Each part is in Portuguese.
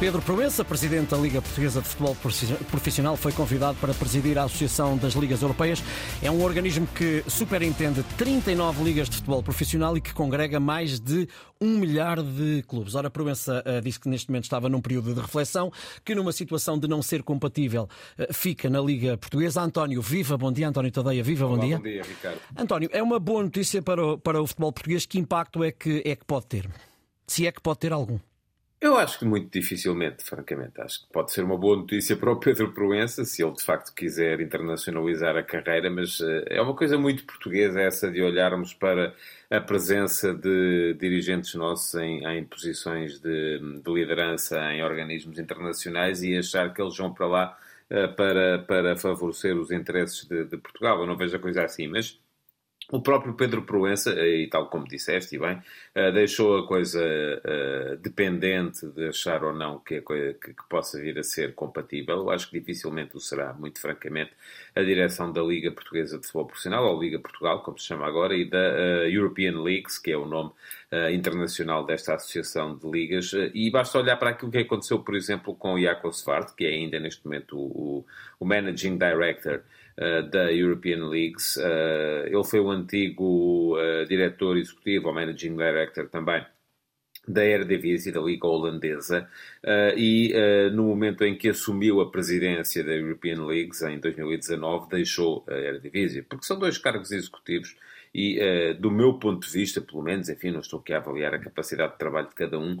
Pedro Proença, presidente da Liga Portuguesa de Futebol Profissional, foi convidado para presidir a Associação das Ligas Europeias. É um organismo que superintende 39 ligas de futebol profissional e que congrega mais de um milhar de clubes. Ora, Proença uh, disse que neste momento estava num período de reflexão, que numa situação de não ser compatível uh, fica na Liga Portuguesa. António, viva, bom dia. António Tadeia, viva, Olá, bom dia. Bom dia, Ricardo. António, é uma boa notícia para o, para o futebol português. Que impacto é que, é que pode ter? Se é que pode ter algum? Eu acho que muito dificilmente, francamente. Acho que pode ser uma boa notícia para o Pedro Proença, se ele de facto quiser internacionalizar a carreira, mas uh, é uma coisa muito portuguesa essa de olharmos para a presença de dirigentes nossos em, em posições de, de, liderança em organismos internacionais e achar que eles vão para lá uh, para, para favorecer os interesses de, de Portugal. Eu não vejo a coisa assim, mas o próprio Pedro Proença, e tal como disseste, e bem, eh, deixou a coisa uh, dependente de achar ou não que, coisa, que, possa vir a ser compatível. Acho que dificilmente o será, muito francamente, a direção da Liga Portuguesa de Futebol Profissional, ou Liga Portugal, como se chama agora, e da European Leagues, que é o nome internacional desta associação de ligas. e basta olhar para aquilo que aconteceu, por exemplo, com o Jakob Svart, que é ainda neste momento o, o Managing Director da European Leagues. Uh, ele foi o antigo uh, diretor executivo, ou managing director também, da Eredivisie, da Liga Holandesa, e no momento em que assumiu a presidência da European Leagues, em 2019, deixou a Eredivisie, porque são dois cargos executivos e, uh, do meu ponto de vista, pelo menos, enfim, não estou aqui a avaliar a capacidade de trabalho de cada um,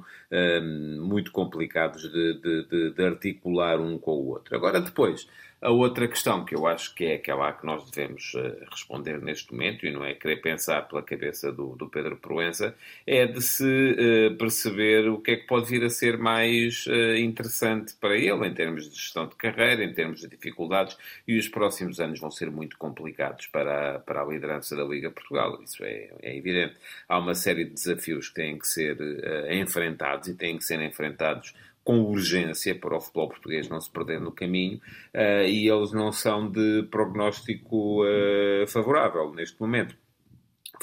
muito complicados de, de, de, de articular um com o outro. Agora, depois, a outra questão que eu acho que é aquela que nós devemos uh, responder neste momento, e não é querer pensar pela cabeça do, do Pedro Proença, é de se uh, perceber o que é que pode vir a ser mais uh, interessante para ele em termos de gestão de carreira, em termos de dificuldades, e os próximos anos vão ser muito complicados para, a, para a liderança da Liga Portugal, isso é, é evidente. Há uma série de desafios que têm que ser enfrentados e têm que ser enfrentados com urgência para o futebol português não se perder no caminho uh, e eles não são de prognóstico uh, favorável neste momento.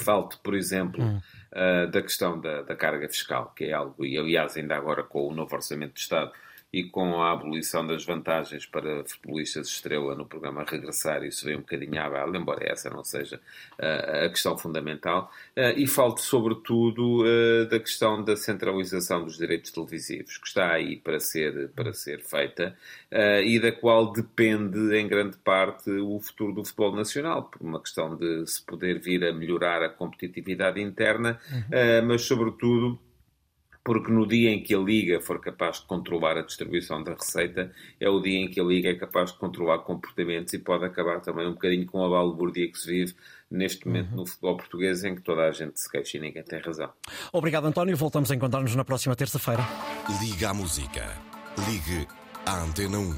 Falte, por exemplo, hum. uh, da questão da, da, carga fiscal, que é algo, e aliás, ainda agora com o novo Orçamento de Estado, e com a abolição das vantagens para futebolistas estrela no programa Regressar, isso vem um bocadinho à bala, embora essa não seja uh, a questão fundamental. Uh, e falte, sobretudo, uh, da questão da centralização dos direitos televisivos, que está aí para ser, para ser feita e da qual depende, em grande parte, o futuro do futebol nacional, por uma questão de se poder vir a melhorar a competitividade interna, uhum. mas, sobretudo, porque no dia em que a Liga for capaz de controlar a distribuição da receita, é o dia em que a Liga é capaz de controlar comportamentos e pode acabar também um bocadinho com a balbordia que se vive neste momento uhum. no futebol português, em que toda a gente se queixa e ninguém tem razão. Obrigado, António. Voltamos a encontrar-nos na próxima terça-feira. Liga à música. Ligue à Antena 1.